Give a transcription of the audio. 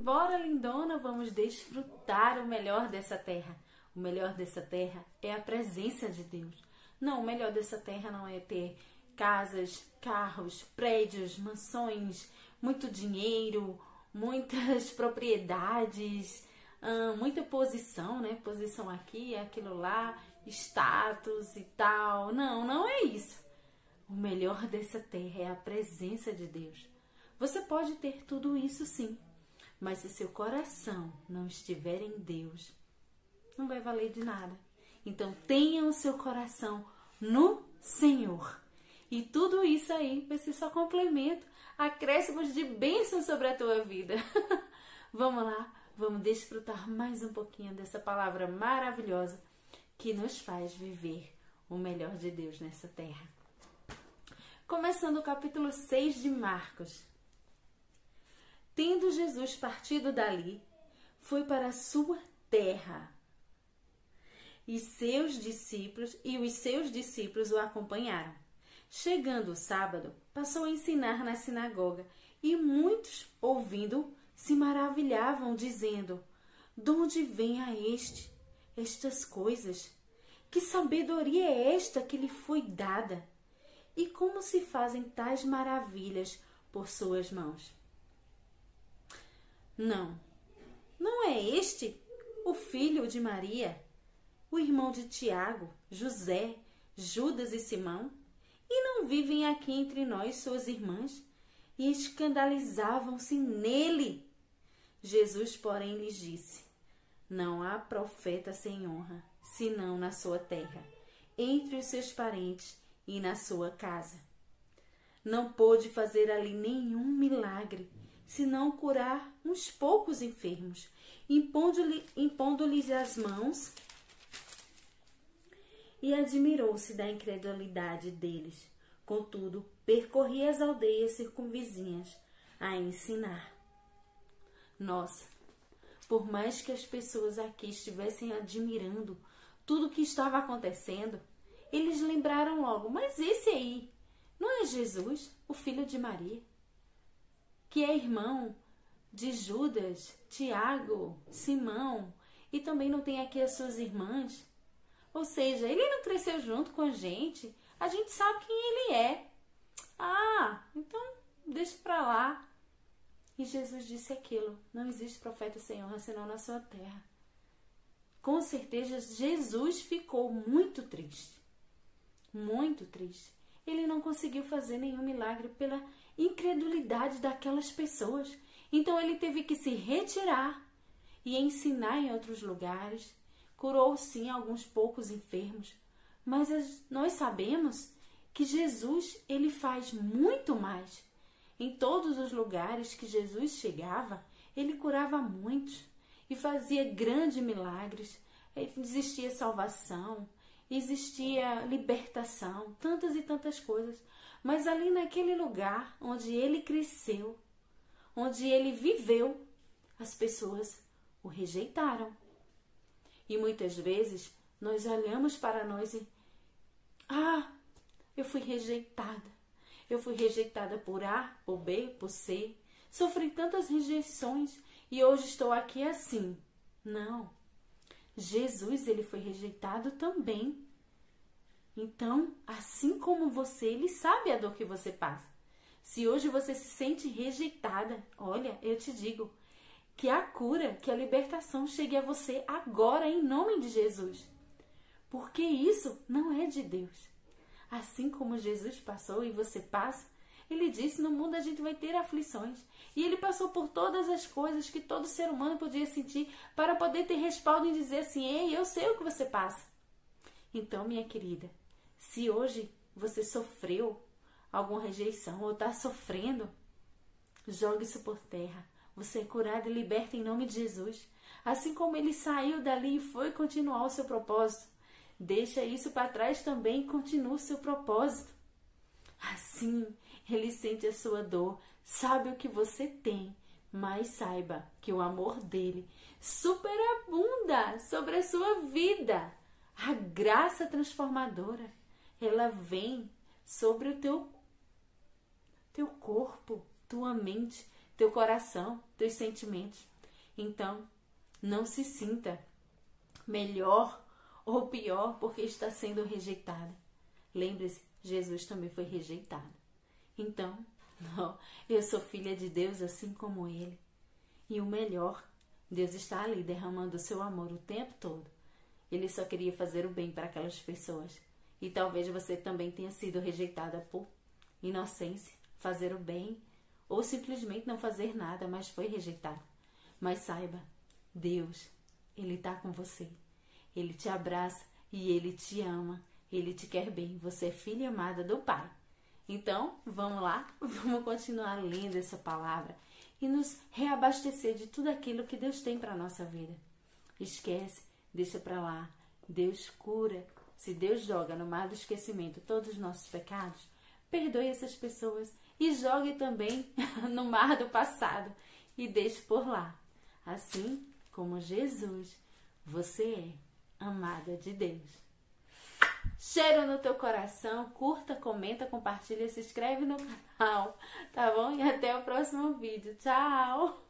embora, lindona, vamos desfrutar o melhor dessa terra. O melhor dessa terra é a presença de Deus. Não, o melhor dessa terra não é ter casas, carros, prédios, mansões, muito dinheiro, muitas propriedades, muita posição, né? Posição aqui, aquilo lá, status e tal. Não, não é isso. O melhor dessa terra é a presença de Deus. Você pode ter tudo isso sim, mas se seu coração não estiver em Deus, não vai valer de nada. Então tenha o seu coração no Senhor. E tudo isso aí vai ser só complemento, acréscimos de bênção sobre a tua vida. vamos lá, vamos desfrutar mais um pouquinho dessa palavra maravilhosa que nos faz viver o melhor de Deus nessa terra. Começando o capítulo 6 de Marcos. Tendo Jesus partido dali, foi para a sua terra. E seus discípulos e os seus discípulos o acompanharam. Chegando o sábado, passou a ensinar na sinagoga, e muitos, ouvindo, se maravilhavam, dizendo: De onde vem a este estas coisas? Que sabedoria é esta que lhe foi dada? E como se fazem tais maravilhas por suas mãos? Não, não é este o filho de Maria, o irmão de Tiago, José, Judas e Simão? E não vivem aqui entre nós suas irmãs? E escandalizavam-se nele. Jesus, porém, lhes disse: Não há profeta sem honra, senão na sua terra, entre os seus parentes e na sua casa. Não pôde fazer ali nenhum milagre senão curar uns poucos enfermos, impondo-lhes impondo as mãos. E admirou-se da incredulidade deles. Contudo, percorria as aldeias circunvizinhas a ensinar. Nossa, por mais que as pessoas aqui estivessem admirando tudo o que estava acontecendo, eles lembraram logo: mas esse aí não é Jesus, o filho de Maria? Que é irmão de Judas, Tiago, Simão e também não tem aqui as suas irmãs. Ou seja, ele não cresceu junto com a gente, a gente sabe quem ele é. Ah, então deixa para lá. E Jesus disse aquilo: não existe profeta sem honra senão na sua terra. Com certeza, Jesus ficou muito triste. Muito triste. Ele não conseguiu fazer nenhum milagre pela incredulidade daquelas pessoas. Então ele teve que se retirar e ensinar em outros lugares. Curou sim alguns poucos enfermos, mas nós sabemos que Jesus ele faz muito mais. Em todos os lugares que Jesus chegava, ele curava muitos e fazia grandes milagres. Existia salvação, existia libertação, tantas e tantas coisas. Mas ali naquele lugar onde ele cresceu, onde ele viveu, as pessoas o rejeitaram. E muitas vezes nós olhamos para nós e ah, eu fui rejeitada. Eu fui rejeitada por A, por B, por C. Sofri tantas rejeições e hoje estou aqui assim. Não. Jesus, ele foi rejeitado também. Então, assim como você, ele sabe a dor que você passa. Se hoje você se sente rejeitada, olha, eu te digo que a cura, que a libertação chegue a você agora em nome de Jesus. Porque isso não é de Deus. Assim como Jesus passou e você passa, ele disse: no mundo a gente vai ter aflições. E ele passou por todas as coisas que todo ser humano podia sentir para poder ter respaldo em dizer assim: ei, eu sei o que você passa. Então, minha querida, se hoje você sofreu alguma rejeição ou está sofrendo, jogue isso por terra. Você é curado e liberta em nome de Jesus. Assim como ele saiu dali e foi continuar o seu propósito, deixa isso para trás também e continua o seu propósito. Assim, ele sente a sua dor, sabe o que você tem, mas saiba que o amor dele superabunda sobre a sua vida. A graça transformadora ela vem sobre o teu teu corpo, tua mente, teu coração, teus sentimentos. Então, não se sinta melhor ou pior porque está sendo rejeitada. Lembre-se, Jesus também foi rejeitado. Então, eu sou filha de Deus assim como ele. E o melhor, Deus está ali derramando o seu amor o tempo todo. Ele só queria fazer o bem para aquelas pessoas. E talvez você também tenha sido rejeitada por inocência, fazer o bem, ou simplesmente não fazer nada, mas foi rejeitado. Mas saiba, Deus, Ele está com você. Ele te abraça e Ele te ama. Ele te quer bem. Você é filha amada do Pai. Então, vamos lá, vamos continuar lendo essa palavra e nos reabastecer de tudo aquilo que Deus tem para a nossa vida. Esquece, deixa para lá. Deus cura. Se Deus joga no mar do esquecimento todos os nossos pecados, perdoe essas pessoas e jogue também no mar do passado e deixe por lá. Assim como Jesus, você é amada de Deus. Cheiro no teu coração, curta, comenta, compartilha, se inscreve no canal, tá bom? E até o próximo vídeo. Tchau!